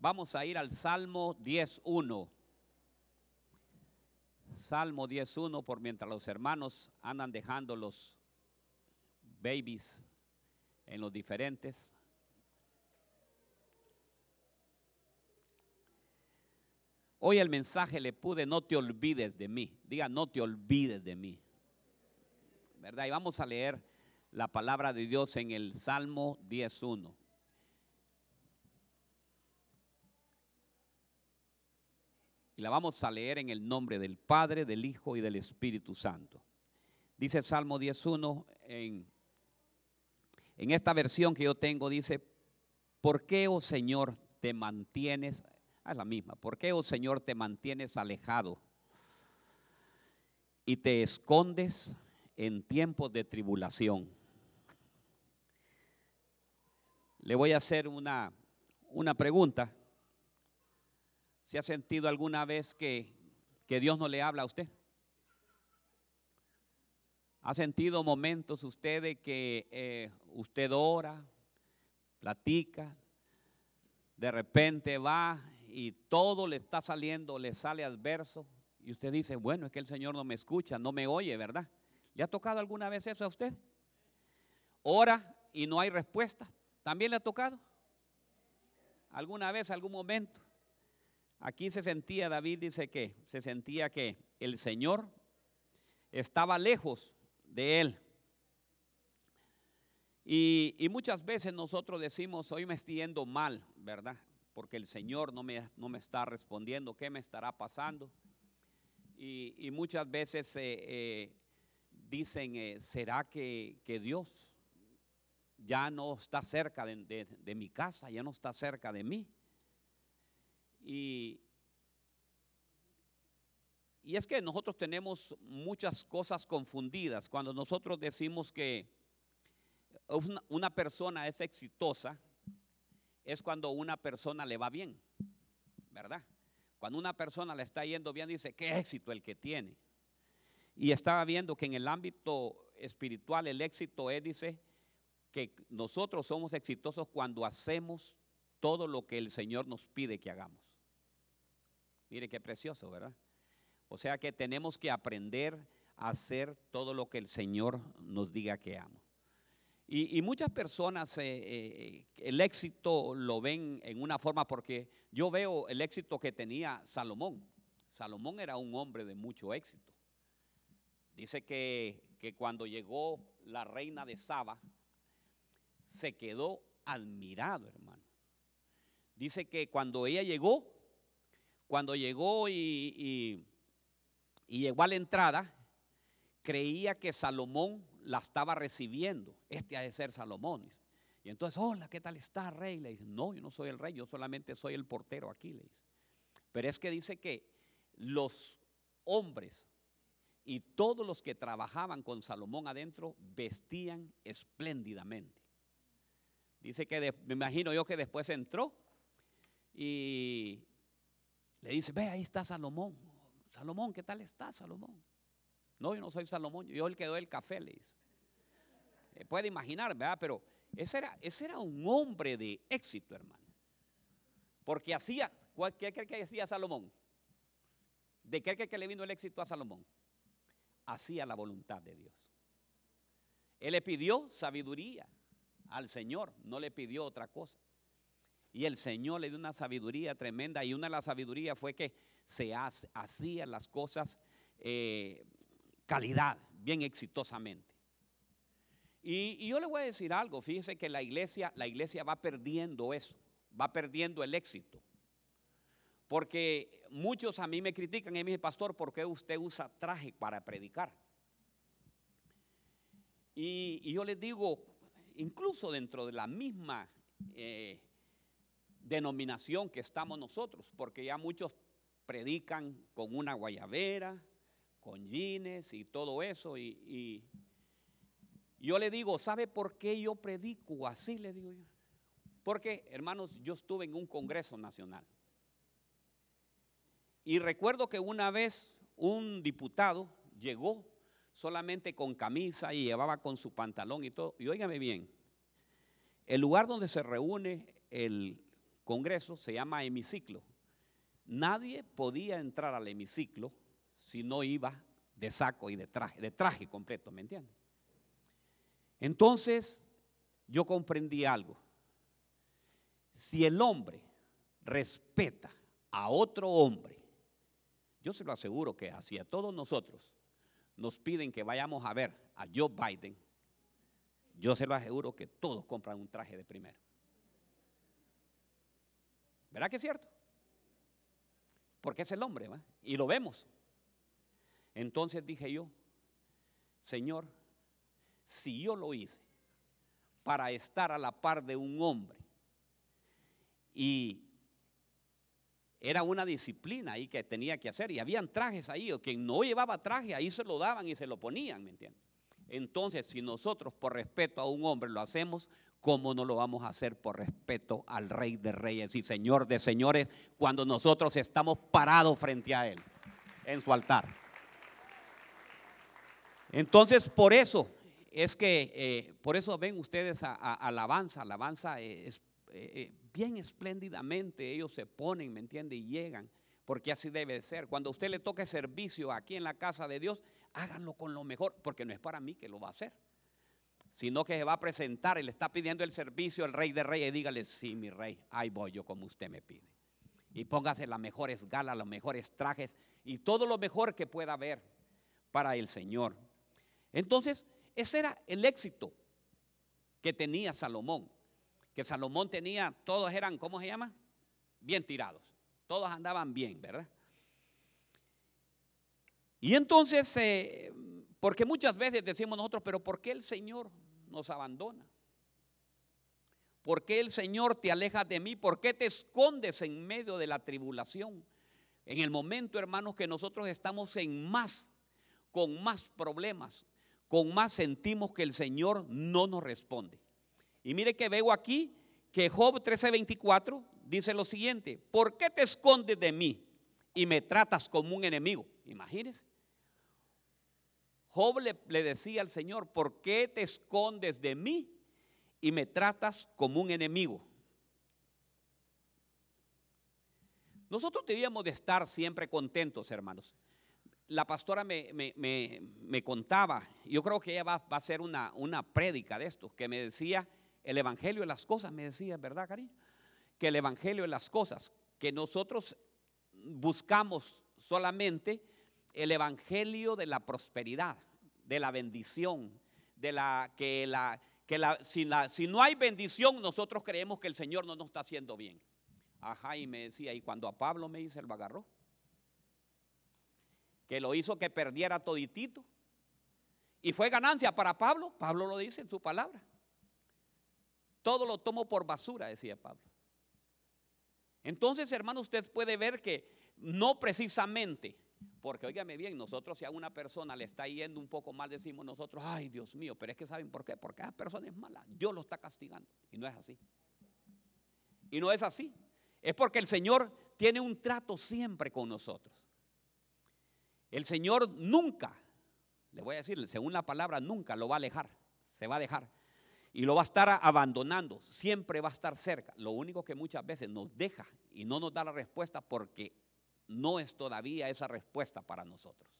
Vamos a ir al Salmo 10.1. Salmo 10.1 por mientras los hermanos andan dejando los babies en los diferentes. Hoy el mensaje le pude, no te olvides de mí. Diga, no te olvides de mí. ¿Verdad? Y vamos a leer la palabra de Dios en el Salmo 10.1. Y la vamos a leer en el nombre del Padre, del Hijo y del Espíritu Santo. Dice Salmo 10.1 en, en esta versión que yo tengo, dice, ¿por qué, oh Señor, te mantienes Ah, es la misma. ¿Por qué, oh Señor, te mantienes alejado y te escondes en tiempos de tribulación? Le voy a hacer una, una pregunta. ¿Se ha sentido alguna vez que, que Dios no le habla a usted? ¿Ha sentido momentos usted que eh, usted ora, platica, de repente va y todo le está saliendo, le sale adverso. Y usted dice, bueno, es que el Señor no me escucha, no me oye, ¿verdad? ¿Le ha tocado alguna vez eso a usted? Ora y no hay respuesta. ¿También le ha tocado? ¿Alguna vez, algún momento? Aquí se sentía, David dice que se sentía que el Señor estaba lejos de él. Y, muchas veces nosotros decimos, hoy me estoy yendo mal, ¿verdad? porque el Señor no me, no me está respondiendo, ¿qué me estará pasando? Y, muchas veces eh, eh, dicen, eh, ¿será que, Dios ya no está cerca de, de, mi casa, ya no está cerca de mí? Y, es que nosotros tenemos muchas cosas confundidas. Cuando nosotros decimos que una persona es exitosa, es cuando una persona le va bien, ¿verdad? Cuando una persona le está yendo bien, dice, qué éxito el que tiene. Y estaba viendo que en el ámbito espiritual el éxito es, dice, que nosotros somos exitosos cuando hacemos todo lo que el Señor nos pide que hagamos. Mire qué precioso, ¿verdad? O sea que tenemos que aprender a hacer todo lo que el Señor nos diga que hagamos. Y, muchas personas eh, eh, el éxito lo ven en una forma porque yo veo el éxito que tenía Salomón. Salomón era un hombre de mucho éxito. Dice que, que cuando llegó la reina de Saba, se quedó admirado, hermano. Dice que cuando ella llegó, cuando llegó y, llegó a la entrada, creía que Salomón la estaba recibiendo. Este ha de ser Salomón. Y entonces, hola, ¿qué tal está, rey? Le dice, no, yo no soy el rey, yo solamente soy el portero aquí, le dice. Pero es que dice que los hombres y todos los que trabajaban con Salomón adentro vestían espléndidamente. Dice que me imagino yo que después entró y le dice, ve, ahí está Salomón. Salomón, ¿qué tal está Salomón? No, yo no soy Salomón, yo el que doy el café, le dice. Eh, puede imaginar, ¿verdad? Pero ese era, ese era un hombre de éxito, hermano. Porque hacía, ¿qué cree que hacía Salomón? ¿De qué cree que le vino el éxito a Salomón? Hacía la voluntad de Dios. Él le pidió sabiduría al Señor, no le pidió otra cosa. Y el Señor le dio una sabiduría tremenda y una de las sabidurías fue que se hacía las cosas eh, calidad, bien exitosamente. Y, yo le voy a decir algo, fíjese que la iglesia, la iglesia va perdiendo eso, va perdiendo el éxito. Porque muchos a mí me critican y me dicen, pastor, ¿por qué usted usa traje para predicar? Y, yo les digo, incluso dentro de la misma eh, denominación que estamos nosotros, porque ya muchos predican con una guayabera, con jeans y todo eso. Y, yo le digo, ¿sabe por qué yo predico así? Le digo yo. Porque, hermanos, yo estuve en un Congreso Nacional. Y recuerdo que una vez un diputado llegó solamente con camisa y llevaba con su pantalón y todo. Y óigame bien, el lugar donde se reúne el Congreso, se llama hemiciclo. Nadie podía entrar al hemiciclo si no iba de saco y de traje, de traje completo, ¿me entiendes? Entonces, yo comprendí algo. Si el hombre respeta a otro hombre, yo se lo aseguro que hacia todos nosotros nos piden que vayamos a ver a Joe Biden, yo se lo aseguro que todos compran un traje de primero. ¿Verdad que es cierto? Porque es el hombre, ¿va? Y lo vemos. Entonces dije yo, Señor, si yo lo hice para estar a la par de un hombre y era una disciplina ahí que tenía que hacer y habían trajes ahí, o quien no llevaba traje ahí se lo daban y se lo ponían, ¿me entiendes? Entonces, si nosotros por respeto a un hombre lo hacemos, ¿cómo no lo vamos a hacer por respeto al Rey de Reyes y Señor de Señores cuando nosotros estamos parados frente a Él en su altar? Entonces, por eso es que, eh, por eso ven ustedes a, alabanza, alabanza eh, eh, bien espléndidamente, ellos se ponen, ¿me entiende? Y llegan, porque así debe ser. Cuando usted le toque servicio aquí en la casa de Dios, háganlo con lo mejor, porque no es para mí que lo va a hacer, sino que se va a presentar y le está pidiendo el servicio al rey de reyes y dígale, sí, mi rey, ahí voy yo como usted me pide. Y póngase las mejores galas, los mejores trajes y todo lo mejor que pueda haber para el Señor. Entonces, ese era el éxito que tenía Salomón. Que Salomón tenía, todos eran, ¿cómo se llama? Bien tirados. Todos andaban bien, ¿verdad? Y entonces, eh, porque muchas veces decimos nosotros, pero ¿por qué el Señor nos abandona? ¿Por qué el Señor te aleja de mí? ¿Por qué te escondes en medio de la tribulación? En el momento, hermanos, que nosotros estamos en más, con más problemas, con más sentimos que el Señor no nos responde. Y mire que veo aquí que Job 13:24 dice lo siguiente, ¿por qué te escondes de mí y me tratas como un enemigo? Imagínense. Job le, decía al Señor, ¿por qué te escondes de mí y me tratas como un enemigo? Nosotros debíamos de estar siempre contentos, hermanos la pastora me, contaba, yo creo que ella va, a hacer una, una prédica de esto, que me decía, el Evangelio de las cosas, me decía, ¿verdad, cariño? Que el Evangelio de las cosas, que nosotros buscamos solamente el Evangelio de la prosperidad, de la bendición, de la que la que la si, la, si no hay bendición, nosotros creemos que el Señor no nos está haciendo bien. Ajá, y me decía, y cuando a Pablo me dice, él lo agarró que lo hizo que perdiera toditito. Y fue ganancia para Pablo, Pablo lo dice en su palabra. Todo lo tomo por basura, decía Pablo. Entonces, hermano, usted puede ver que no precisamente, porque óigame bien, nosotros si a una persona le está yendo un poco mal, decimos nosotros, ay Dios mío, pero es que saben por qué, porque esa persona es mala, Dios lo está castigando. Y no es así. Y no es así. Es porque el Señor tiene un trato siempre con nosotros. El Señor nunca, le voy a decir, según la palabra, nunca lo va a alejar, se va a dejar. Y lo va a estar abandonando, siempre va a estar cerca. Lo único que muchas veces nos deja y no nos da la respuesta porque no es todavía esa respuesta para nosotros.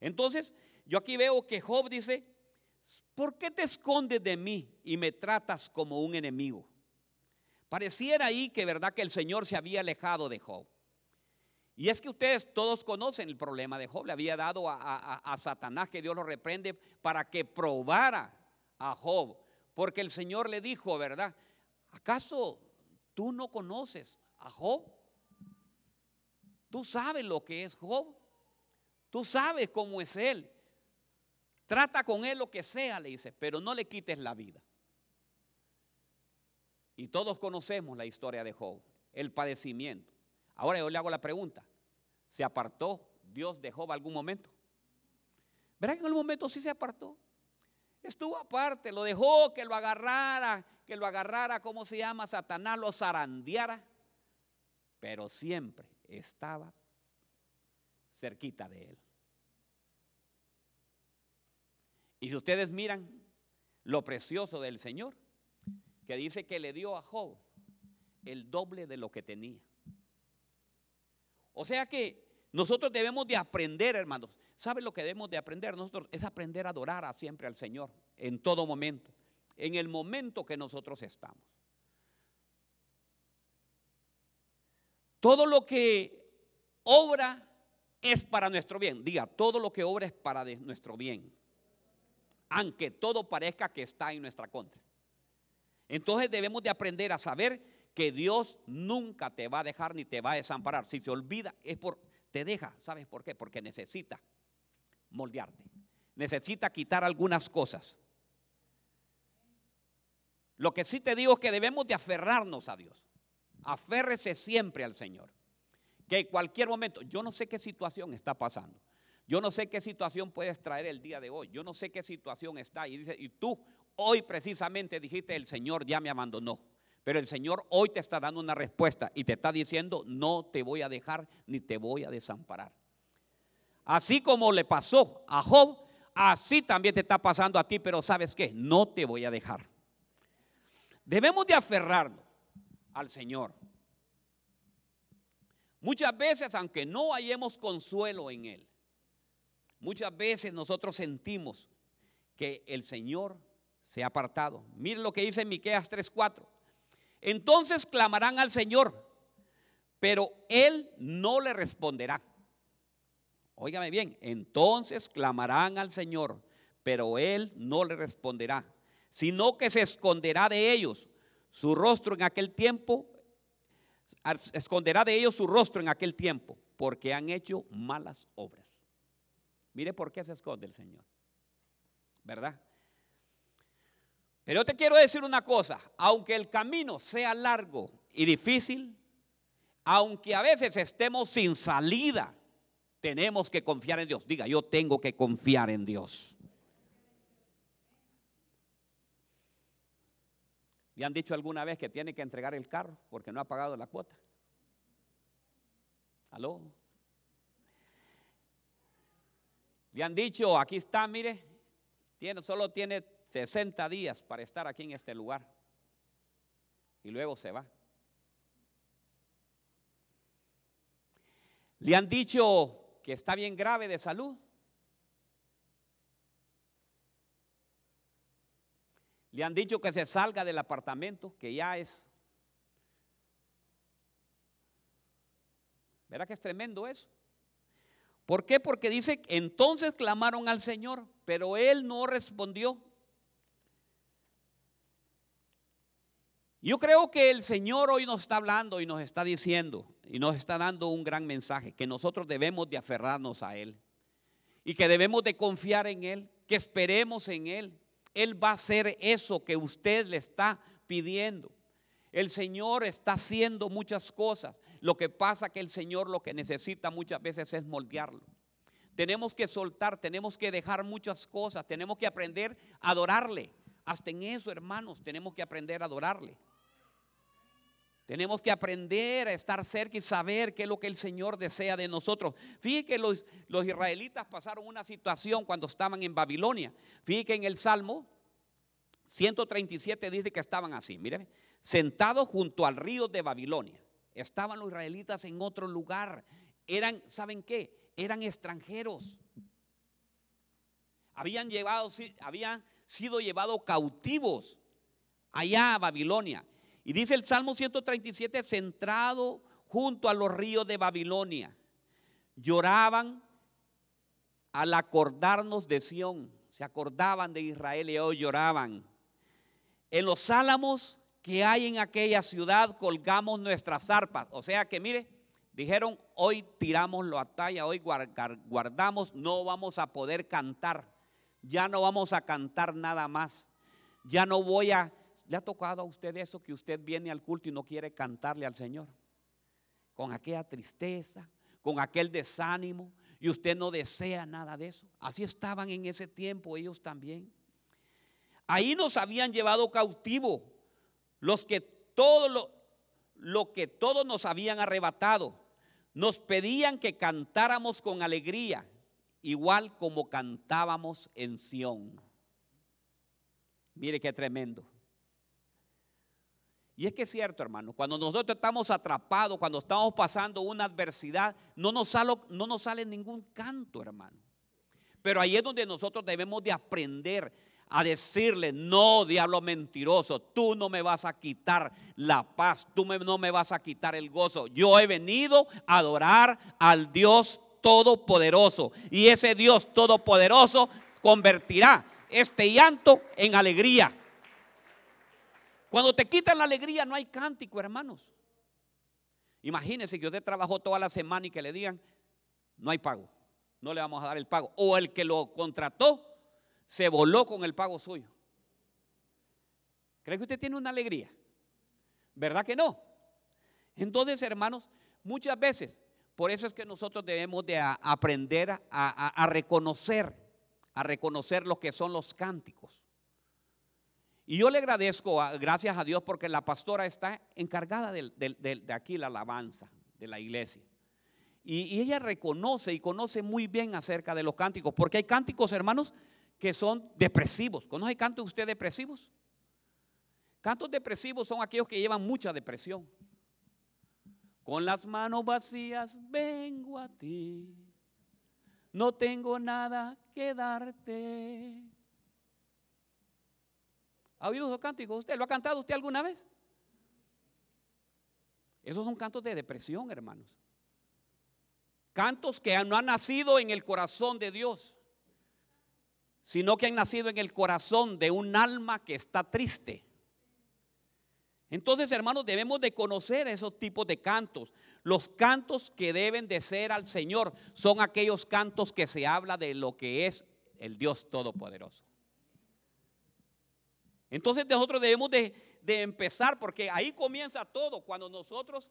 Entonces, yo aquí veo que Job dice, ¿por qué te escondes de mí y me tratas como un enemigo? Pareciera ahí que verdad que el Señor se había alejado de Job. Y es que ustedes todos conocen el problema de Job. Le había dado a, Satanás que Dios lo reprende para que probara a Job. Porque el Señor le dijo, ¿verdad? ¿Acaso tú no conoces a Job? Tú sabes lo que es Job. Tú sabes cómo es él. Trata con él lo que sea, le dice, pero no le quites la vida. Y todos conocemos la historia de Job, el padecimiento. Ahora yo le hago la pregunta, ¿se apartó Dios de Job algún momento? ¿Verdad que en algún momento sí se apartó? Estuvo aparte, lo dejó que lo agarrara, que lo agarrara, ¿cómo se llama? Satanás lo zarandeara, pero siempre estaba cerquita de él. Y si ustedes miran lo precioso del Señor, que dice que le dio a Job el doble de lo que tenía. O sea que nosotros debemos de aprender, hermanos. ¿Sabe lo que debemos de aprender nosotros? Es aprender a adorar a siempre al Señor en todo momento, en el momento que nosotros estamos. Todo lo que obra es para nuestro bien. Diga, todo lo que obra es para nuestro bien. Aunque todo parezca que está en nuestra contra. Entonces debemos de aprender a saber que Dios nunca te va a dejar ni te va a desamparar. Si se olvida, es por, te deja. ¿Sabes por qué? Porque necesita moldearte. Necesita quitar algunas cosas. Lo que sí te digo es que debemos de aferrarnos a Dios. Aférrese siempre al Señor. Que en cualquier momento, yo no sé qué situación está pasando. Yo no sé qué situación puedes traer el día de hoy. Yo no sé qué situación está. Y dice, y tú hoy precisamente dijiste, el Señor ya me abandonó. Pero el Señor hoy te está dando una respuesta y te está diciendo, no te voy a dejar ni te voy a desamparar. Así como le pasó a Job, así también te está pasando a ti, pero sabes qué, no te voy a dejar. Debemos de aferrarnos al Señor. Muchas veces, aunque no hayamos consuelo en Él, muchas veces nosotros sentimos que el Señor se ha apartado. Miren lo que dice en Miqueas 3:4. Entonces clamarán al Señor, pero Él no le responderá. Óigame bien, entonces clamarán al Señor, pero Él no le responderá, sino que se esconderá de ellos su rostro en aquel tiempo, esconderá de ellos su rostro en aquel tiempo, porque han hecho malas obras. Mire por qué se esconde el Señor, ¿verdad? Pero yo te quiero decir una cosa, aunque el camino sea largo y difícil, aunque a veces estemos sin salida, tenemos que confiar en Dios. Diga, yo tengo que confiar en Dios. ¿Le han dicho alguna vez que tiene que entregar el carro porque no ha pagado la cuota? ¿Aló? Le han dicho, aquí está, mire, tiene, solo tiene 60 días para estar aquí en este lugar. Y luego se va. Le han dicho que está bien grave de salud. Le han dicho que se salga del apartamento, que ya es... ¿Verdad que es tremendo eso? ¿Por qué? Porque dice, entonces clamaron al Señor, pero Él no respondió. Yo creo que el Señor hoy nos está hablando y nos está diciendo y nos está dando un gran mensaje, que nosotros debemos de aferrarnos a Él y que debemos de confiar en Él, que esperemos en Él. Él va a hacer eso que usted le está pidiendo. El Señor está haciendo muchas cosas. Lo que pasa que el Señor lo que necesita muchas veces es moldearlo. Tenemos que soltar, tenemos que dejar muchas cosas, tenemos que aprender a adorarle. Hasta en eso, hermanos, tenemos que aprender a adorarle. Tenemos que aprender a estar cerca y saber qué es lo que el Señor desea de nosotros. Fíjense que los, los israelitas pasaron una situación cuando estaban en Babilonia. Fíjense que en el Salmo 137 dice que estaban así, miren, sentados junto al río de Babilonia. Estaban los israelitas en otro lugar. Eran, ¿saben qué? Eran extranjeros. Habían, llevado, habían sido llevados cautivos allá a Babilonia. Y dice el Salmo 137, centrado junto a los ríos de Babilonia. Lloraban al acordarnos de Sión. Se acordaban de Israel y hoy lloraban. En los álamos que hay en aquella ciudad colgamos nuestras arpas. O sea que mire, dijeron, hoy tiramos la talla, hoy guardamos, no vamos a poder cantar. Ya no vamos a cantar nada más. Ya no voy a ¿Le ha tocado a usted eso que usted viene al culto y no quiere cantarle al Señor? Con aquella tristeza, con aquel desánimo, y usted no desea nada de eso. Así estaban en ese tiempo ellos también. Ahí nos habían llevado cautivo los que todo lo, que todos nos habían arrebatado. Nos pedían que cantáramos con alegría, igual como cantábamos en Sión. Mire qué tremendo. Y es que es cierto, hermano, cuando nosotros estamos atrapados, cuando estamos pasando una adversidad, no nos sale, ningún canto, hermano. Pero ahí es donde nosotros debemos de aprender a decirle, no, diablo mentiroso, tú no me vas a quitar la paz, tú no me vas a quitar el gozo. Yo he venido a adorar al Dios Todopoderoso. Y ese Dios Todopoderoso convertirá este llanto en alegría. Cuando te quitan la alegría no hay cántico, hermanos. Imagínense que usted trabajó toda la semana y que le digan, no hay pago, no le vamos a dar el pago. O el que lo contrató se voló con el pago suyo. ¿Cree que usted tiene una alegría? ¿Verdad que no? Entonces, hermanos, muchas veces, por eso es que nosotros debemos de aprender a, a reconocer, a reconocer lo que son los cánticos. Y yo le agradezco, gracias a Dios, porque la pastora está encargada de, aquí la alabanza de la iglesia. Y, y, ella reconoce y conoce muy bien acerca de los cánticos, porque hay cánticos, hermanos, que son depresivos. ¿Conoce cantos usted depresivos? Cantos depresivos son aquellos que llevan mucha depresión. Con las manos vacías vengo a ti. No tengo nada que darte. ¿Ha oído esos cánticos usted? ¿Lo ha cantado usted alguna vez? Esos son cantos de depresión, hermanos. Cantos que no han nacido en el corazón de Dios sino que han nacido en el corazón de un alma que está triste. Entonces, hermanos, debemos de conocer esos tipos de cantos. Los cantos que deben de ser al Señor son aquellos cantos que se habla de lo que es el Dios Todopoderoso. Entonces nosotros debemos de, de empezar, porque ahí comienza todo, cuando nosotros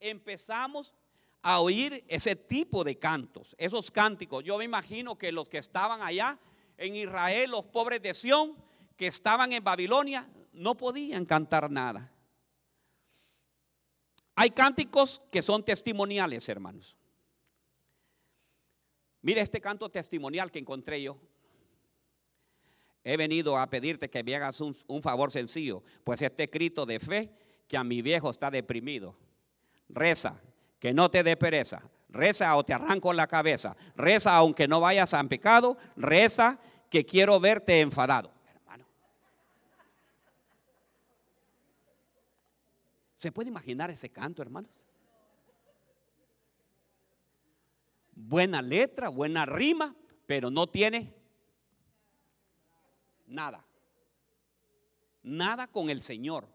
empezamos a oír ese tipo de cantos, esos cánticos. Yo me imagino que los que estaban allá en Israel, los pobres de Sión que estaban en Babilonia, no podían cantar nada. Hay cánticos que son testimoniales, hermanos. Mire este canto testimonial que encontré yo. He venido a pedirte que me hagas un, favor sencillo, pues este escrito de fe que a mi viejo está deprimido. Reza, que no te dé pereza. Reza o te arranco la cabeza. Reza aunque no vayas a pecado. Reza que quiero verte enfadado, hermano. ¿Se puede imaginar ese canto, hermanos? Buena letra, buena rima, pero no tiene nada. Nada con el Señor.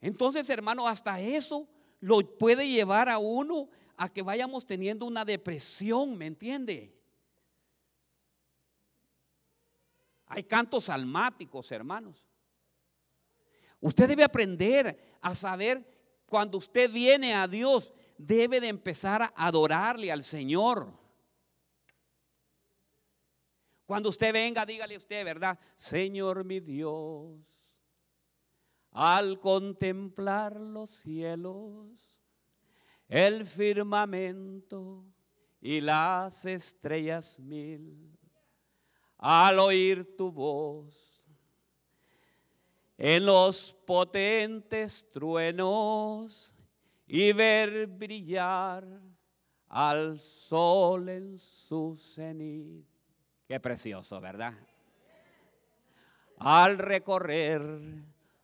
Entonces, hermano, hasta eso lo puede llevar a uno a que vayamos teniendo una depresión, ¿me entiende? Hay cantos almáticos, hermanos. Usted debe aprender a saber cuando usted viene a Dios, debe de empezar a adorarle al Señor. Cuando usted venga, dígale usted, ¿verdad? Señor mi Dios, al contemplar los cielos, el firmamento y las estrellas mil al oír tu voz. En los potentes truenos y ver brillar al sol en su cenit. Qué precioso, ¿verdad? Al recorrer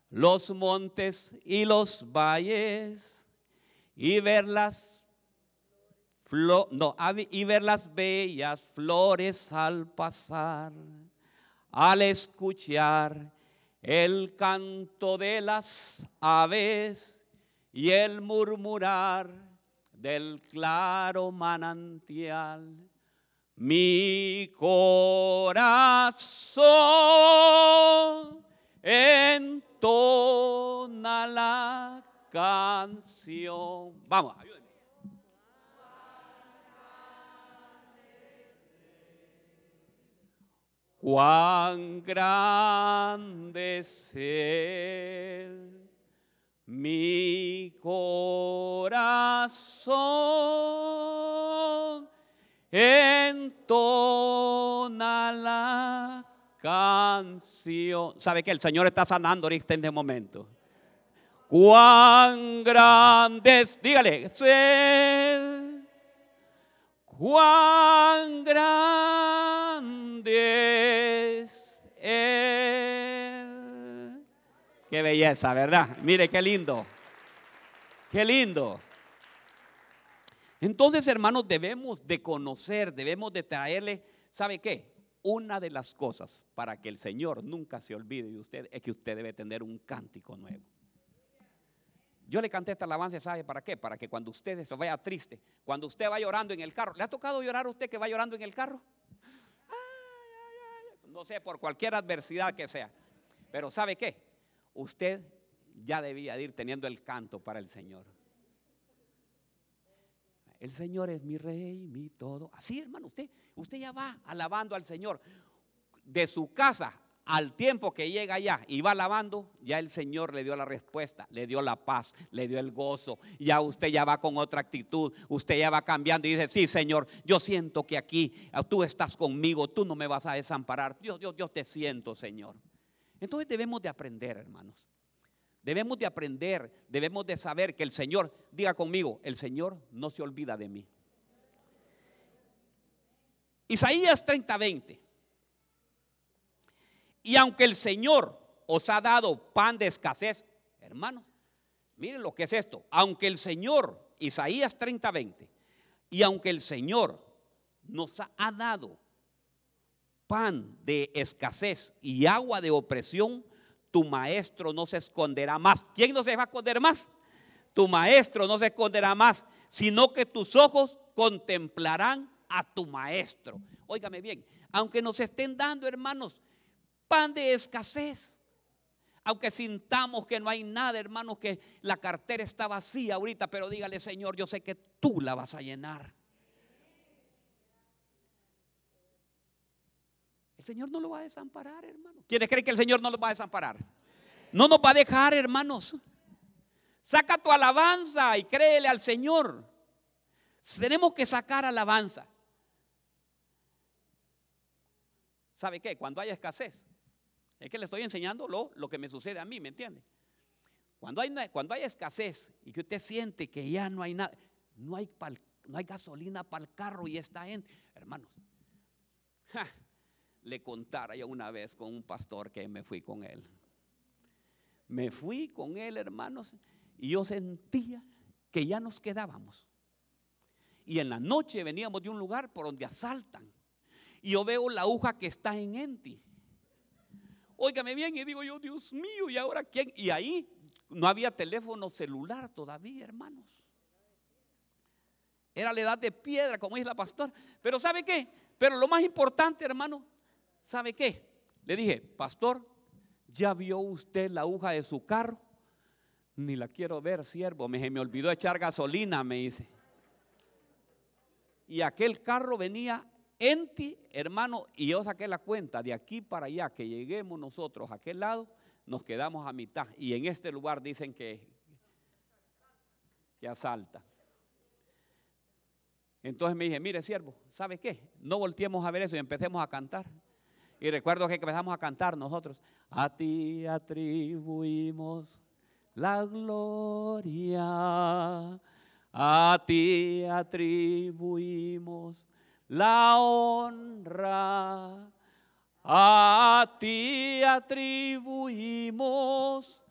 los montes y los valles y ver las no, y ver las bellas flores al pasar, al escuchar el canto de las aves y el murmurar del claro manantial. Mi corazón entona la canción. Vamos, ayúdenme. cuán grande es mi corazón entona la canción. ¿Sabe que el Señor está sanando ahorita en este momento? Cuán grandes, dígale, sé, cuán grandes Él. Qué belleza, ¿verdad? Mire qué lindo. Qué lindo. Entonces, hermanos, debemos de conocer, debemos de traerle, ¿sabe qué? Una de las cosas para que el Señor nunca se olvide de usted es que usted debe tener un cántico nuevo. Yo le canté esta alabanza, ¿sabe para qué? Para que cuando usted se vaya triste, cuando usted va llorando en el carro, ¿le ha tocado llorar a usted que va llorando en el carro? No sé, por cualquier adversidad que sea. Pero ¿sabe qué? Usted ya debía ir teniendo el canto para el Señor. El Señor es mi rey, mi todo. Así, hermano, usted, usted ya va alabando al Señor. De su casa al tiempo que llega allá y va lavando, ya el Señor le dio la respuesta, le dio la paz, le dio el gozo. Ya usted ya va con otra actitud, usted ya va cambiando y dice, sí Señor, yo siento que aquí ah, tú estás conmigo, tú no me vas a desamparar. Dios, Dios te siento, Señor. Entonces debemos de aprender, hermanos. Debemos de aprender, debemos de saber que el Señor, diga conmigo, el Señor no se olvida de mí. Isaías 30, 20. Y aunque el Señor os ha dado pan de escasez, hermanos, miren lo que es esto. Aunque el Señor, Isaías 30, 20, y aunque el Señor nos ha dado pan de escasez y agua de opresión, tu maestro no se esconderá más. ¿Quién no se va a esconder más? Tu maestro no se esconderá más, sino que tus ojos contemplarán a tu maestro. Óigame bien, aunque nos estén dando, hermanos, pan de escasez. Aunque sintamos que no hay nada, hermanos, que la cartera está vacía ahorita, pero dígale, Señor, yo sé que tú la vas a llenar. Señor no lo va a desamparar, hermano. ¿Quiénes creen que el Señor no lo va a desamparar? No nos va a dejar, hermanos. Saca tu alabanza y créele al Señor. Tenemos que sacar alabanza. ¿Sabe qué? Cuando haya escasez, es que le estoy enseñando lo, lo que me sucede a mí, ¿me entiende? Cuando hay, cuando hay escasez y que usted siente que ya no hay nada, no hay, no hay gasolina para el carro y está en, hermanos, le contara yo una vez con un pastor que me fui con él. Me fui con él, hermanos, y yo sentía que ya nos quedábamos. Y en la noche veníamos de un lugar por donde asaltan. Y yo veo la aguja que está en Enti. Óigame bien, y digo yo, Dios mío, ¿y ahora quién? Y ahí no había teléfono celular todavía, hermanos. Era la edad de piedra, como dice la pastora. Pero ¿sabe qué? Pero lo más importante, hermano, ¿sabe qué? Le dije, pastor, ¿ya vio usted la aguja de su carro? Ni la quiero ver, siervo. Me, me olvidó echar gasolina, me dice. Y aquel carro venía en ti, hermano, y yo saqué la cuenta de aquí para allá, que lleguemos nosotros a aquel lado, nos quedamos a mitad. Y en este lugar dicen que, que asalta. Entonces me dije, mire siervo, ¿sabe qué? No volteemos a ver eso y empecemos a cantar. Y recuerdo que empezamos a cantar nosotros. A ti atribuimos la gloria. A ti atribuimos la honra. A ti atribuimos.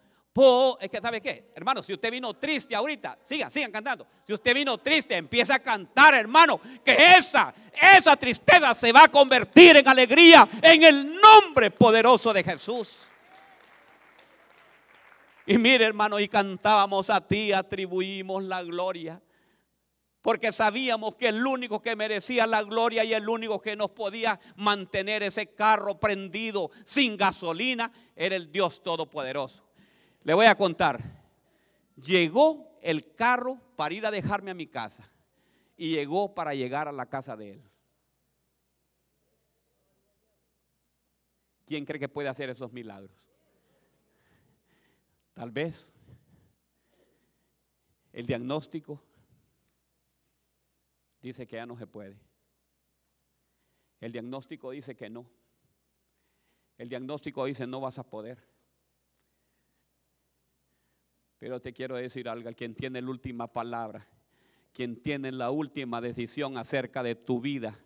Es que, ¿sabe qué? Hermano, si usted vino triste ahorita, sigan, sigan cantando. Si usted vino triste, empieza a cantar, hermano, que esa, esa tristeza se va a convertir en alegría en el nombre poderoso de Jesús. Y mire, hermano, y cantábamos a ti, atribuimos la gloria porque sabíamos que el único que merecía la gloria y el único que nos podía mantener ese carro prendido sin gasolina era el Dios Todopoderoso. Le voy a contar, llegó el carro para ir a dejarme a mi casa y llegó para llegar a la casa de él. ¿Quién cree que puede hacer esos milagros? Tal vez el diagnóstico dice que ya no se puede. El diagnóstico dice que no. El diagnóstico dice no vas a poder. Pero te quiero decir algo, quien tiene la última palabra, quien tiene la última decisión acerca de tu vida,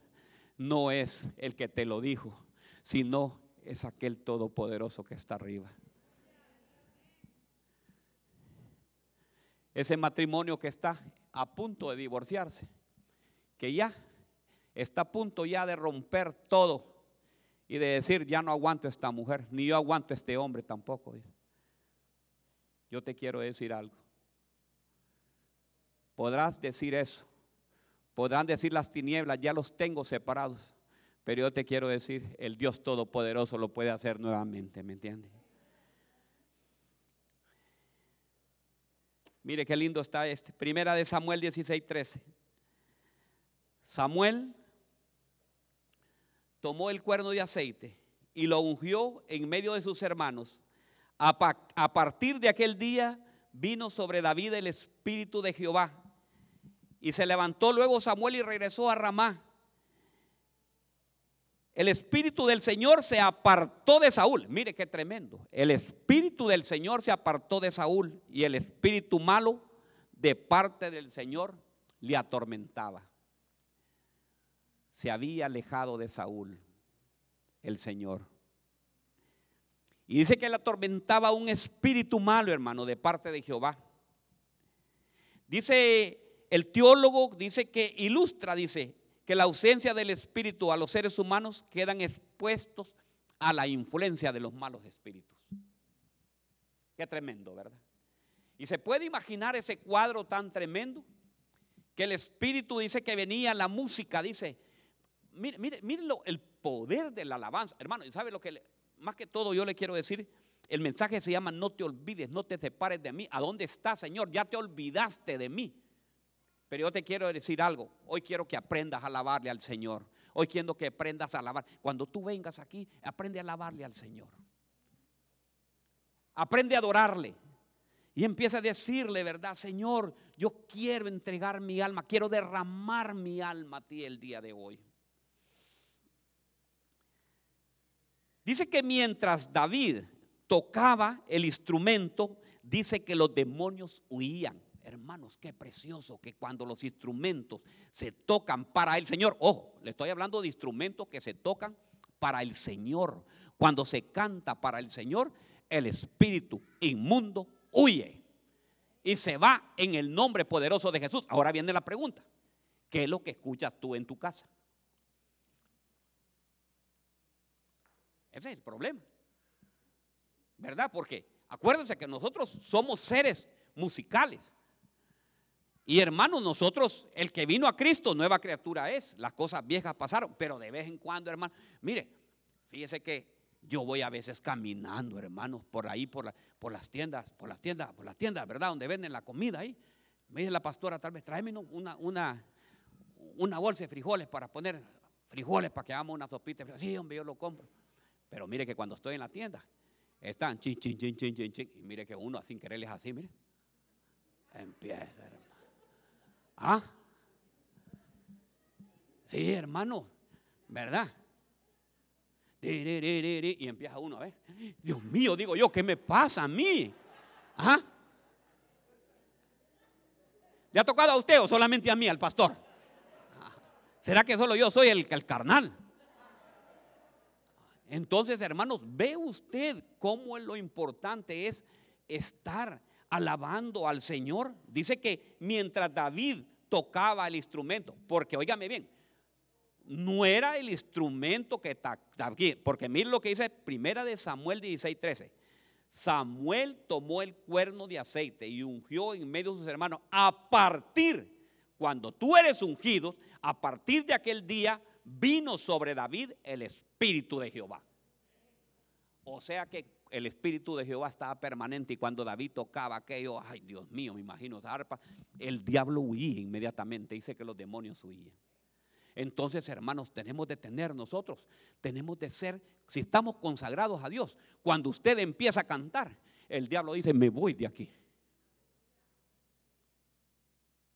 no es el que te lo dijo, sino es aquel todopoderoso que está arriba. Ese matrimonio que está a punto de divorciarse, que ya está a punto ya de romper todo y de decir, ya no aguanto esta mujer, ni yo aguanto este hombre tampoco. Yo te quiero decir algo. Podrás decir eso. Podrán decir las tinieblas, ya los tengo separados. Pero yo te quiero decir, el Dios Todopoderoso lo puede hacer nuevamente, ¿me entiendes? Mire qué lindo está este. Primera de Samuel 16, 13. Samuel tomó el cuerno de aceite y lo ungió en medio de sus hermanos. A, partir de aquel día vino sobre David el espíritu de Jehová. Y se levantó luego Samuel y regresó a Ramá. El espíritu del Señor se apartó de Saúl. Mire qué tremendo. El espíritu del Señor se apartó de Saúl y el espíritu malo de parte del Señor le atormentaba se había alejado de Saúl, el Señor. Y dice que le atormentaba un espíritu malo, hermano, de parte de Jehová. Dice el teólogo, dice que ilustra, dice, que la ausencia del espíritu a los seres humanos quedan expuestos a la influencia de los malos espíritus. Qué tremendo, ¿verdad? Y se puede imaginar ese cuadro tan tremendo que el espíritu dice que venía la música, dice, mire, mire, mire el poder de la alabanza. Hermano, ¿y sabe lo que más que todo yo le quiero decir? El mensaje se llama no te olvides, no te separes de mí. ¿A dónde estás, Señor? Ya te olvidaste de mí. Pero yo te quiero decir algo. Hoy quiero que aprendas a alabarle al Señor. Hoy quiero que aprendas a alabar. Cuando tú vengas aquí, aprende a alabarle al Señor. Aprende a adorarle. Y empieza a decirle, ¿verdad? Señor, yo quiero entregar mi alma, quiero derramar mi alma a ti el día de hoy. Dice que mientras David tocaba el instrumento, dice que los demonios huían. Hermanos, qué precioso que cuando los instrumentos se tocan para el Señor, ojo, le estoy hablando de instrumentos que se tocan para el Señor. Cuando se canta para el Señor, el espíritu inmundo huye y se va en el nombre poderoso de Jesús. Ahora viene la pregunta, ¿qué es lo que escuchas tú en tu casa? Ese es el problema. ¿Verdad? Porque acuérdense que nosotros somos seres musicales. Y hermanos, nosotros, el que vino a Cristo, nueva criatura es. Las cosas viejas pasaron, pero de vez en cuando, hermano, mire, fíjese que yo voy a veces caminando, hermanos, por ahí, por, por las tiendas, por las tiendas, por las tiendas, ¿verdad? Donde venden la comida ahí. Me dice la pastora, tal vez tráeme una, una, una bolsa de frijoles para poner frijoles para que hagamos una sopita. Sí, hombre, yo lo compro. Pero mire que cuando estoy en la tienda, están chin, chin, chin, chin, chin, chin. Y mire que uno sin quererles así, mire. Empieza, hermano. ¿Ah? Sí, hermano. ¿Verdad? Y empieza uno a ver. Dios mío, digo yo, ¿qué me pasa a mí? ¿Ah? ¿Le ha tocado a usted o solamente a mí, al pastor? Ah, ¿Será que solo yo soy el, el carnal? Entonces, hermanos, ve usted cómo lo importante es estar alabando al Señor. Dice que mientras David tocaba el instrumento, porque óigame bien, no era el instrumento que porque mire lo que dice primera de Samuel 16, 13. Samuel tomó el cuerno de aceite y ungió en medio de sus hermanos. A partir, cuando tú eres ungido, a partir de aquel día vino sobre David el Espíritu de Jehová. O sea que el Espíritu de Jehová estaba permanente y cuando David tocaba aquello, ay Dios mío, me imagino esa arpa, el diablo huía inmediatamente, dice que los demonios huían. Entonces, hermanos, tenemos de tener nosotros, tenemos de ser, si estamos consagrados a Dios, cuando usted empieza a cantar, el diablo dice, me voy de aquí.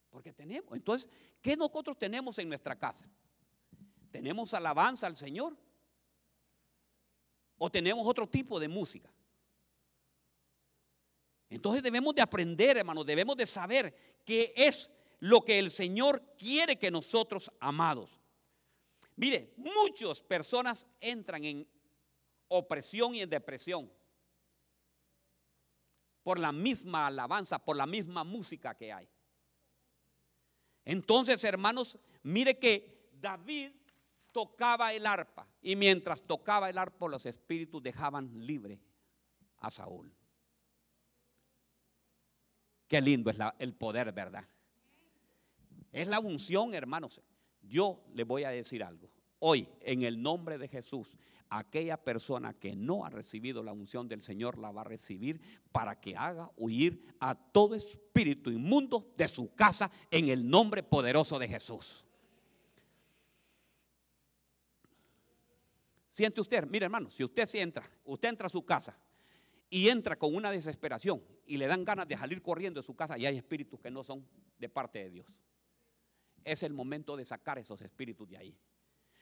Porque tenemos, entonces, ¿qué nosotros tenemos en nuestra casa? ¿Tenemos alabanza al Señor? ¿O tenemos otro tipo de música? Entonces debemos de aprender, hermanos, debemos de saber qué es lo que el Señor quiere que nosotros, amados. Mire, muchas personas entran en opresión y en depresión por la misma alabanza, por la misma música que hay. Entonces, hermanos, mire que David tocaba el arpa y mientras tocaba el arpa los espíritus dejaban libre a Saúl. Qué lindo es el poder, ¿verdad? Es la unción, hermanos. Yo le voy a decir algo. Hoy, en el nombre de Jesús, aquella persona que no ha recibido la unción del Señor la va a recibir para que haga huir a todo espíritu inmundo de su casa en el nombre poderoso de Jesús. Siente usted, mire hermano, si usted se entra, usted entra a su casa y entra con una desesperación y le dan ganas de salir corriendo de su casa y hay espíritus que no son de parte de Dios. Es el momento de sacar esos espíritus de ahí.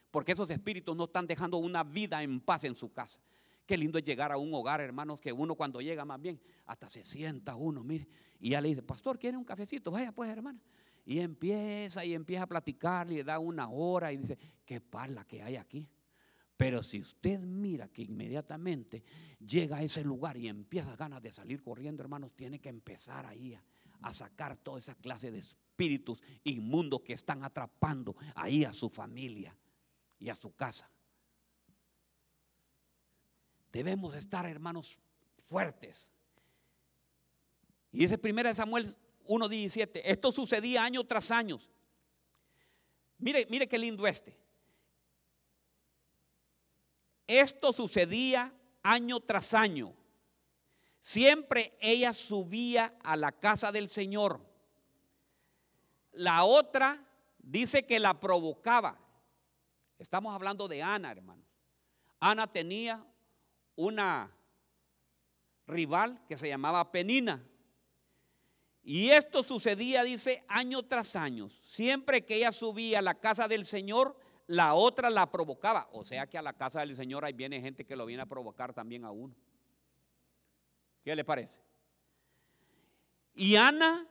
Porque esos espíritus no están dejando una vida en paz en su casa. Qué lindo es llegar a un hogar, hermanos, que uno cuando llega más bien, hasta se sienta uno, mire, y ya le dice, pastor, ¿quiere un cafecito? Vaya pues, hermana. Y empieza y empieza a platicar, le da una hora y dice, qué paz la que hay aquí. Pero si usted mira que inmediatamente llega a ese lugar y empieza ganas de salir corriendo, hermanos, tiene que empezar ahí a, sacar toda esa clase de espíritus inmundos que están atrapando ahí a su familia y a su casa. Debemos estar, hermanos, fuertes. Y dice primera de Samuel 1.17, esto sucedía año tras año. Mire, mire qué lindo este. Esto sucedía año tras año. Siempre ella subía a la casa del Señor. La otra dice que la provocaba. Estamos hablando de Ana, hermano. Ana tenía una rival que se llamaba Penina. Y esto sucedía, dice, año tras año. Siempre que ella subía a la casa del Señor, la otra la provocaba. O sea que a la casa del Señor ahí viene gente que lo viene a provocar también a uno. ¿Qué le parece? Y Ana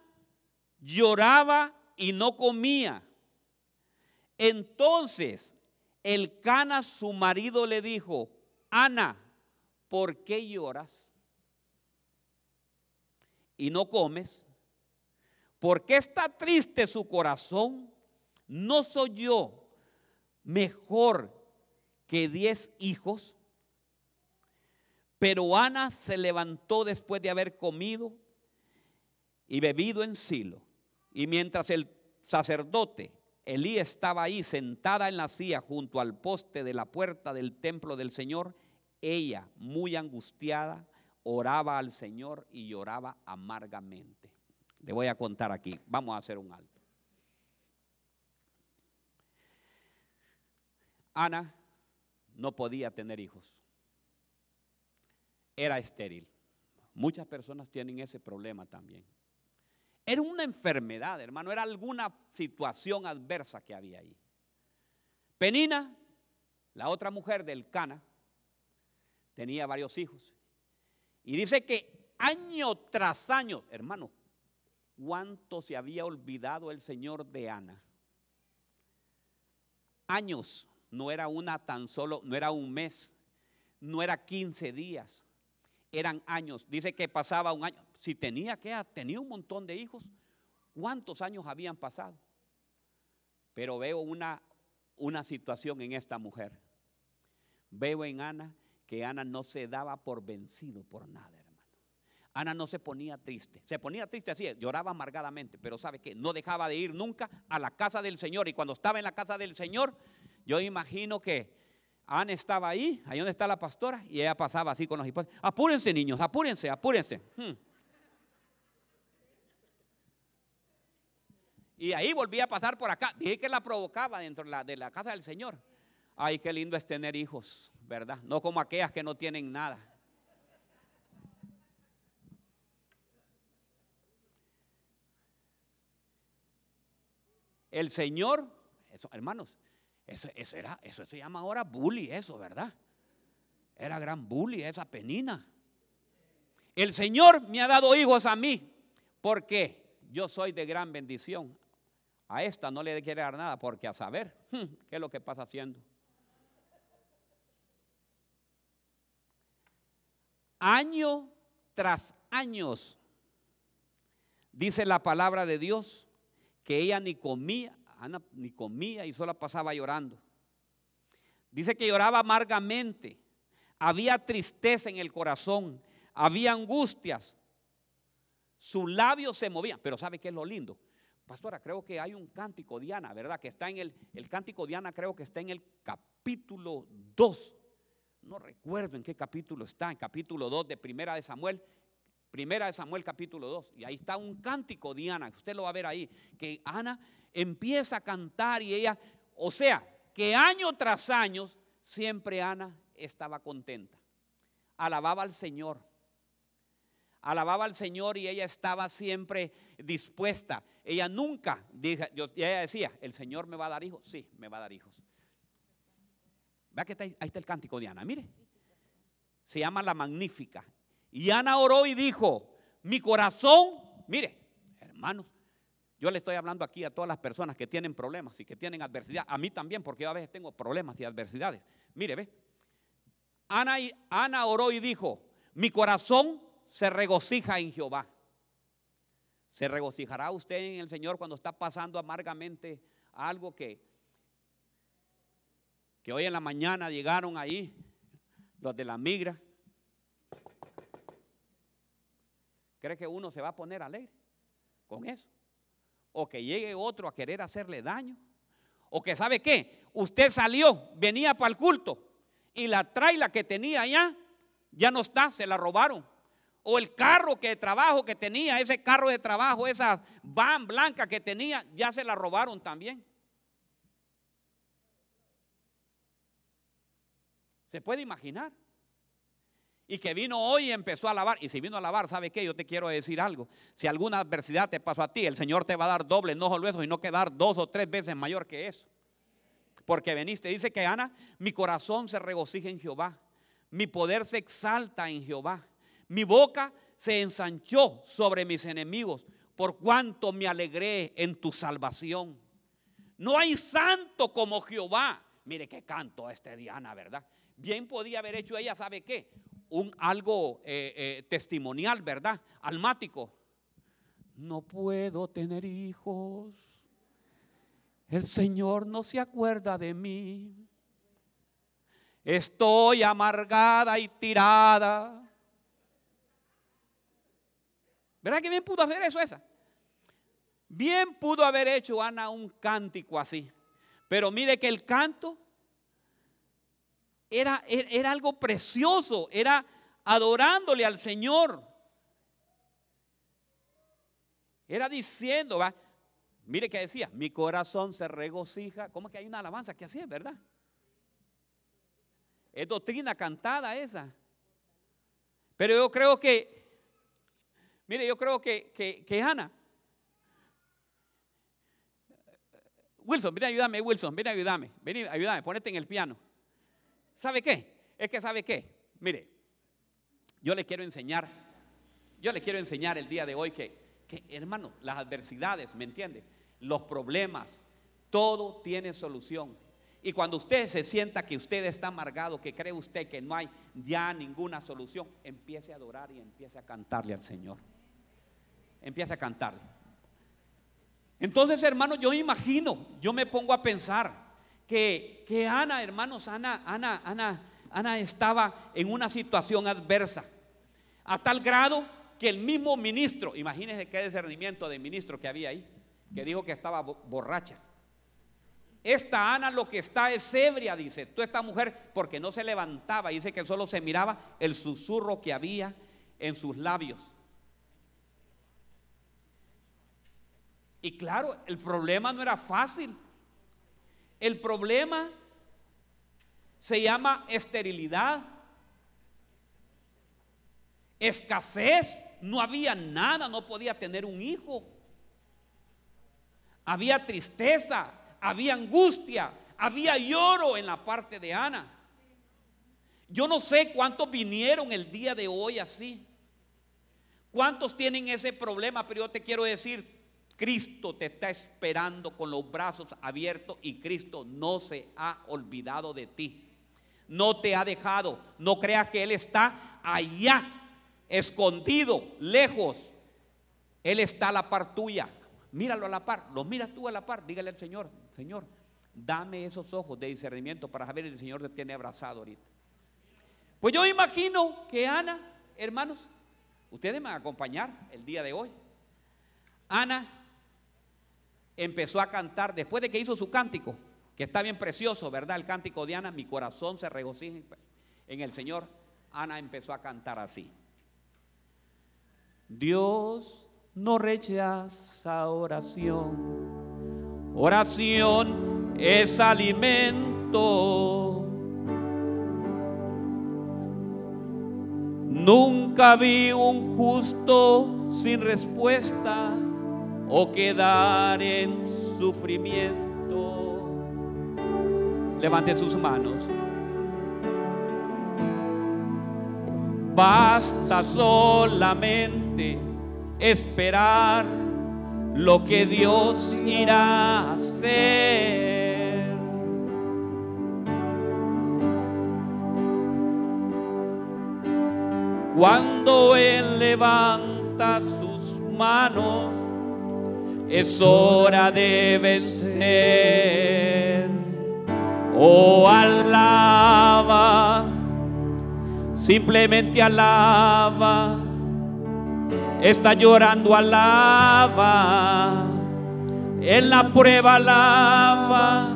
lloraba y no comía. Entonces el Cana, su marido, le dijo, Ana, ¿por qué lloras? Y no comes. ¿Por qué está triste su corazón? No soy yo mejor que diez hijos. Pero Ana se levantó después de haber comido y bebido en Silo. Y mientras el sacerdote Elí estaba ahí sentada en la silla junto al poste de la puerta del templo del Señor, ella, muy angustiada, oraba al Señor y lloraba amargamente. Le voy a contar aquí, vamos a hacer un alto. Ana no podía tener hijos. Era estéril. Muchas personas tienen ese problema también. Era una enfermedad, hermano, era alguna situación adversa que había ahí. Penina, la otra mujer del Cana, tenía varios hijos. Y dice que año tras año, hermano, ¿cuánto se había olvidado el Señor de Ana? Años no era una tan solo, no era un mes, no era 15 días, eran años. Dice que pasaba un año. Si tenía que, tenía un montón de hijos, ¿cuántos años habían pasado? Pero veo una, una situación en esta mujer. Veo en Ana que Ana no se daba por vencido por nada, hermano. Ana no se ponía triste. Se ponía triste así, lloraba amargadamente, pero sabe que no dejaba de ir nunca a la casa del Señor. Y cuando estaba en la casa del Señor, yo imagino que Ana estaba ahí, ahí donde está la pastora, y ella pasaba así con los hijos. Apúrense, niños, apúrense, apúrense. Hmm. Y ahí volvía a pasar por acá. Dije que la provocaba dentro de la, casa del Señor. Ay, qué lindo es tener hijos, ¿verdad? No como aquellas que no tienen nada. El Señor, hermanos, eso, era, eso se llama ahora bully, eso, ¿verdad? Era gran bully esa penina. el Señor me ha dado hijos a mí, porque yo soy de gran bendición. A esta no le quiere dar nada, porque a saber qué es lo que pasa haciendo. Año tras años, dice la palabra de Dios, que ella ni comía, Ana ni comía y solo pasaba llorando. Dice que lloraba amargamente, había tristeza en el corazón, había angustias, sus labios se movían, pero ¿sabe qué es lo lindo? Pastora, creo que hay un cántico Diana, ¿verdad? Que está en el, el cántico Diana, creo que está en el capítulo 2. No recuerdo en qué capítulo está, en capítulo 2 de Primera de Samuel. Primera de Samuel capítulo 2. Y ahí está un cántico Diana, usted lo va a ver ahí, que Ana empieza a cantar y ella, o sea, que año tras año siempre Ana estaba contenta. Alababa al Señor. Alababa al Señor y ella estaba siempre dispuesta. Ella nunca, ella decía, ¿el Señor me va a dar hijos? Sí, me va a dar hijos. Vea que ahí está el cántico de Ana, mire. Se llama La Magnífica. Y Ana oró y dijo, mi corazón, mire, hermanos, yo le estoy hablando aquí a todas las personas que tienen problemas y que tienen adversidad. A mí también, porque yo a veces tengo problemas y adversidades. Mire, ve. Ana, Ana oró y dijo, mi corazón se regocija en Jehová. ¿Se regocijará usted en el Señor cuando está pasando amargamente algo que, que hoy en la mañana llegaron ahí los de la migra? ¿Cree que uno se va a poner alegre con eso? o que llegue otro a querer hacerle daño, o que sabe qué, usted salió, venía para el culto y la traila que tenía allá ya no está, se la robaron. O el carro que de trabajo que tenía, ese carro de trabajo, esa van blanca que tenía, ya se la robaron también. ¿Se puede imaginar? Y que vino hoy y empezó a lavar. Y si vino a lavar, ¿sabe qué? Yo te quiero decir algo. Si alguna adversidad te pasó a ti, el Señor te va a dar doble, no solo eso, sino que dar dos o tres veces mayor que eso. Porque veniste, dice que Ana, mi corazón se regocija en Jehová, mi poder se exalta en Jehová, mi boca se ensanchó sobre mis enemigos, por cuanto me alegré en tu salvación. No hay santo como Jehová. Mire qué canto este Diana, ¿verdad? Bien podía haber hecho ella, ¿sabe qué? Un algo eh, eh, testimonial, ¿verdad? Almático. No puedo tener hijos. El Señor no se acuerda de mí. Estoy amargada y tirada. ¿Verdad que bien pudo hacer eso esa? Bien pudo haber hecho Ana un cántico así. Pero mire que el canto era, era algo precioso, era adorándole al Señor. Era diciendo, ¿va? mire que decía, mi corazón se regocija. ¿Cómo que hay una alabanza que así es, verdad? Es doctrina cantada esa. Pero yo creo que, mire, yo creo que, que, que Ana, Wilson, ven ayúdame, Wilson, ven ayúdame, ven ayúdame, ponete en el piano. ¿Sabe qué? Es que sabe qué. Mire, yo le quiero enseñar, yo le quiero enseñar el día de hoy que, que hermano, las adversidades, ¿me entiende? Los problemas, todo tiene solución. Y cuando usted se sienta que usted está amargado, que cree usted que no hay ya ninguna solución, empiece a adorar y empiece a cantarle al Señor. Empiece a cantarle. Entonces, hermano, yo imagino, yo me pongo a pensar, que, Ana, hermanos, Ana, Ana, Ana, Ana estaba en una situación adversa, a tal grado que el mismo ministro, imagínense qué discernimiento de ministro que había ahí, que dijo que estaba borracha. Esta Ana lo que está es ebria, dice. Tú esta mujer, porque no se levantaba, dice que solo se miraba el susurro que había en sus labios. Y claro, el problema no era fácil. El problema se llama esterilidad, escasez, no había nada, no podía tener un hijo. Había tristeza, había angustia, había lloro en la parte de Ana. Yo no sé cuántos vinieron el día de hoy así. ¿Cuántos tienen ese problema? Pero yo te quiero decir, Cristo te está esperando con los brazos abiertos y Cristo no se ha olvidado de ti. No te ha dejado. No creas que Él está allá, escondido, lejos. Él está a la par tuya. Míralo a la par. Lo miras tú a la par. Dígale al Señor, Señor, dame esos ojos de discernimiento para saber el Señor te tiene abrazado ahorita. Pues yo imagino que Ana, hermanos, ustedes me van a acompañar el día de hoy. Ana empezó a cantar después de que hizo su cántico, que está bien precioso, ¿verdad? El cántico de Ana, mi corazón se regocija en el Señor. Ana empezó a cantar así. Dios no rechaza oración. Oración es alimento. Nunca vi un justo sin respuesta o quedar en sufrimiento. Levante sus manos. Basta solamente esperar lo que Dios irá a hacer. Cuando Él levanta sus manos, es hora de vencer. Oh, alaba, simplemente alaba está llorando, alaba. En la prueba, alaba.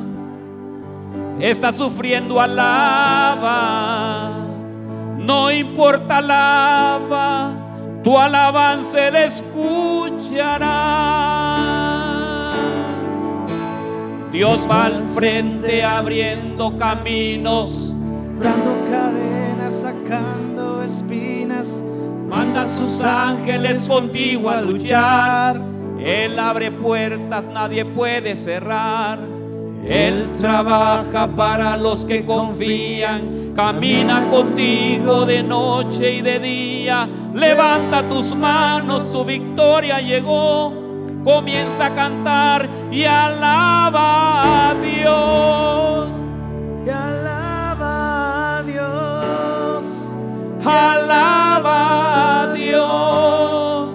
Está sufriendo, alaba. No importa, alaba. Tu alabanza le escuchará. Dios va al frente abriendo caminos, Dando cadenas, sacando espinas Manda sus ángeles contigo a luchar. Él abre puertas, nadie puede cerrar. Él trabaja para los que confían. Camina contigo de noche y de día. Levanta tus manos, tu victoria llegó. Comienza a cantar y alaba a Dios. y alaba a Dios. Alaba a Dios.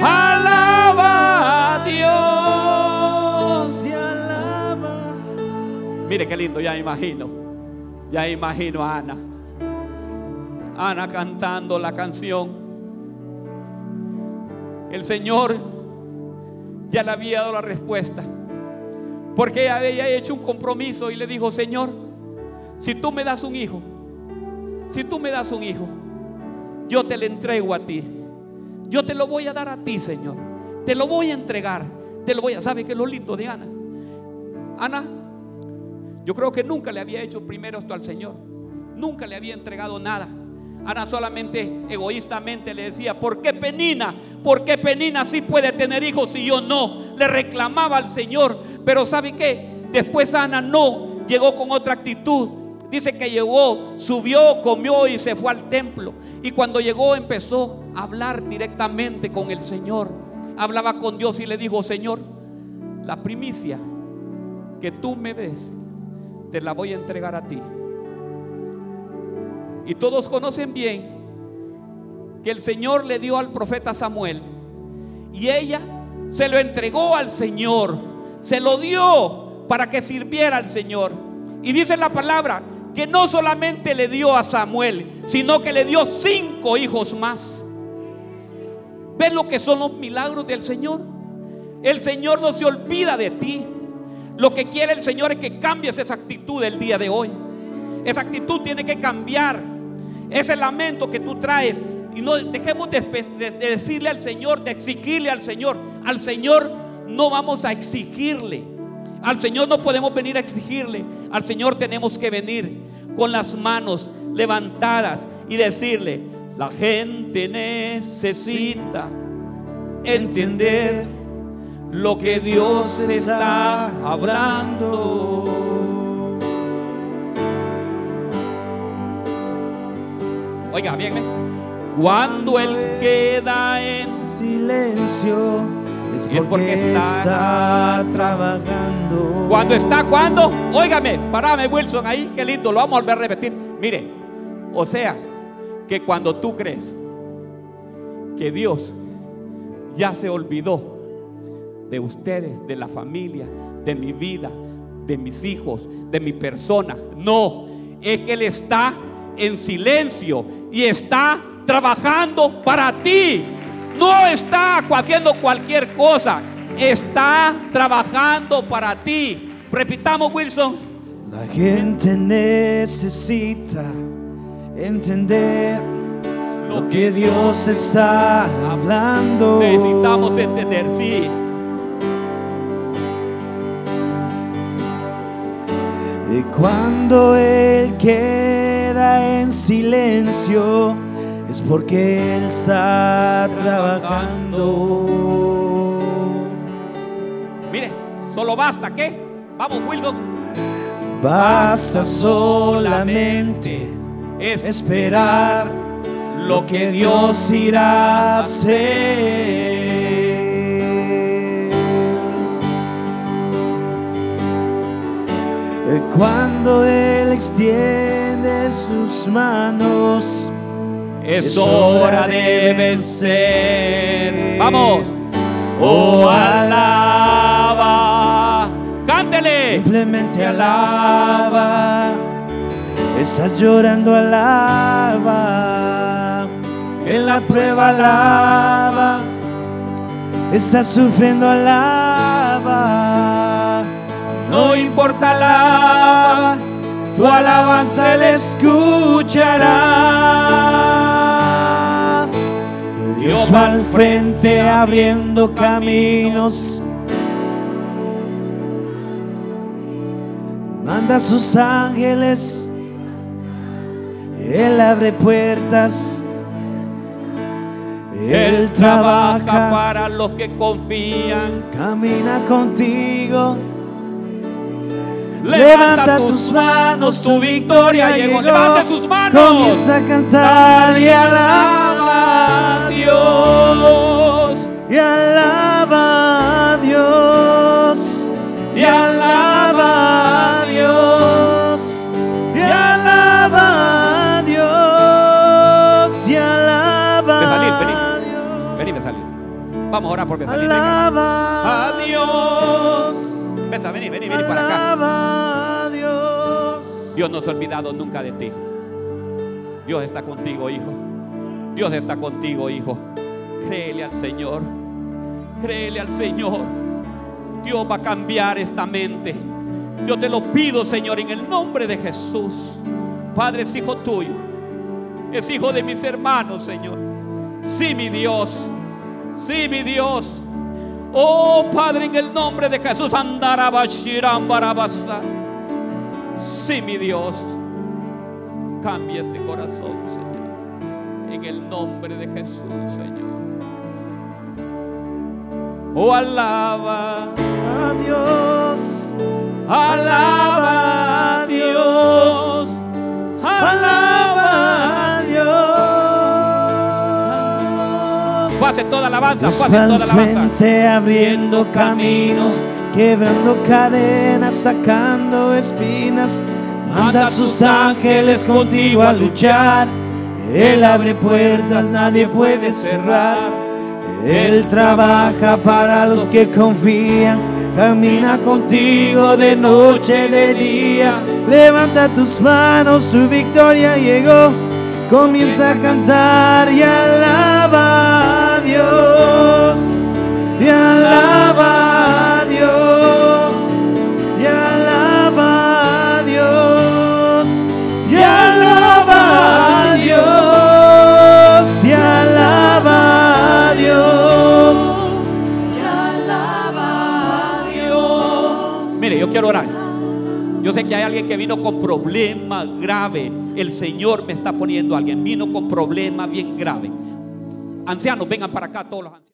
Alaba a Dios. y alaba. Mire qué lindo, ya imagino. Ya imagino a Ana. Ana cantando la canción. El Señor ya le había dado la respuesta. Porque ella había hecho un compromiso y le dijo, Señor, si tú me das un hijo, si tú me das un hijo, yo te lo entrego a ti. Yo te lo voy a dar a ti, Señor. Te lo voy a entregar. Te lo voy a. ¿Sabe qué es lo lindo de Ana? Ana, yo creo que nunca le había hecho primero esto al Señor. Nunca le había entregado nada. Ana solamente egoístamente le decía, ¿por qué Penina? ¿Por qué Penina sí puede tener hijos y yo no? Le reclamaba al Señor. Pero ¿sabe qué? Después Ana no llegó con otra actitud. Dice que llegó, subió, comió y se fue al templo. Y cuando llegó empezó a hablar directamente con el Señor. Hablaba con Dios y le dijo, Señor, la primicia que tú me des, te la voy a entregar a ti. Y todos conocen bien que el Señor le dio al profeta Samuel y ella se lo entregó al Señor, se lo dio para que sirviera al Señor. Y dice la palabra que no solamente le dio a Samuel, sino que le dio cinco hijos más. ¿Ves lo que son los milagros del Señor? El Señor no se olvida de ti. Lo que quiere el Señor es que cambies esa actitud el día de hoy. Esa actitud tiene que cambiar. Ese lamento que tú traes. Y no dejemos de, de, de decirle al Señor, de exigirle al Señor. Al Señor no vamos a exigirle. Al Señor no podemos venir a exigirle. Al Señor tenemos que venir con las manos levantadas y decirle, la gente necesita entender lo que Dios está hablando. Oiga, bien, ¿eh? Cuando Él queda en silencio es porque, porque está- está, trabajando. Cuando está, cuando, óigame, parame Wilson ahí, qué lindo, lo vamos a volver a repetir. Mire, o sea, que cuando tú crees que Dios ya se olvidó de ustedes, de la familia, de mi vida, de mis hijos, de mi persona, no, es que Él está en silencio y está trabajando para ti. No está haciendo cualquier cosa, está trabajando para ti. Repitamos, Wilson. La gente necesita entender lo que Dios está hablando. necesitamos entender, sí. Y cuando Él queda en silencio es porque Él está trabajando. Mire, solo basta que, vamos, Wilson, Basta solamente es esperar lo que Dios irá a hacer. Cuando Él extiende sus manos, es hora de vencer. Vamos. Oh, Oh, alaba. Cántele. Simplemente alaba. Estás llorando, alaba. En la prueba, alaba. Estás sufriendo, alaba. Tu alabanza él escuchará. Dios va al frente abriendo caminos. Manda a sus ángeles. Él abre puertas. Él trabaja, para los que confían. camina contigo. Levanta tus manos, tu victoria llegó. Levante sus manos. Comienza a cantar y alaba a Dios. y alaba a Dios y alaba a Dios y alaba a Dios y alaba vení. a Dios Vení, Besalil. Vamos a orar por Besalil. venga. alaba A Dios. Besa, vení, vení, vení para acá. Dios Dios no se ha olvidado nunca de ti. Dios está contigo, hijo. Dios está contigo, hijo. Créele al Señor. Créele al Señor. Dios va a cambiar esta mente. Yo te lo pido, Señor, en el nombre de Jesús. Padre, es hijo tuyo. Es hijo de mis hermanos, Señor. Sí, mi Dios. Sí, mi Dios. Oh, Padre, en el nombre de Jesús. Andarabashiram barabasa. Sí, mi Dios. Cambia este corazón, Señor. En el nombre de Jesús, Señor. Oh, alaba. a Dios Alaba a Dios. Alaba toda alabanza, toda abriendo caminos, quebrando cadenas, sacando espinas. Manda a sus ángeles contigo a luchar. Él abre puertas, nadie puede cerrar. Él trabaja para los que confían. Camina contigo de noche, de día. Levanta tus manos, tu victoria llegó. Comienza a cantar y alaba quiero orar. Yo sé que hay alguien que vino con problema grave. El Señor me está poniendo a alguien. Vino con problema bien grave. Ancianos, vengan para acá todos los ancianos.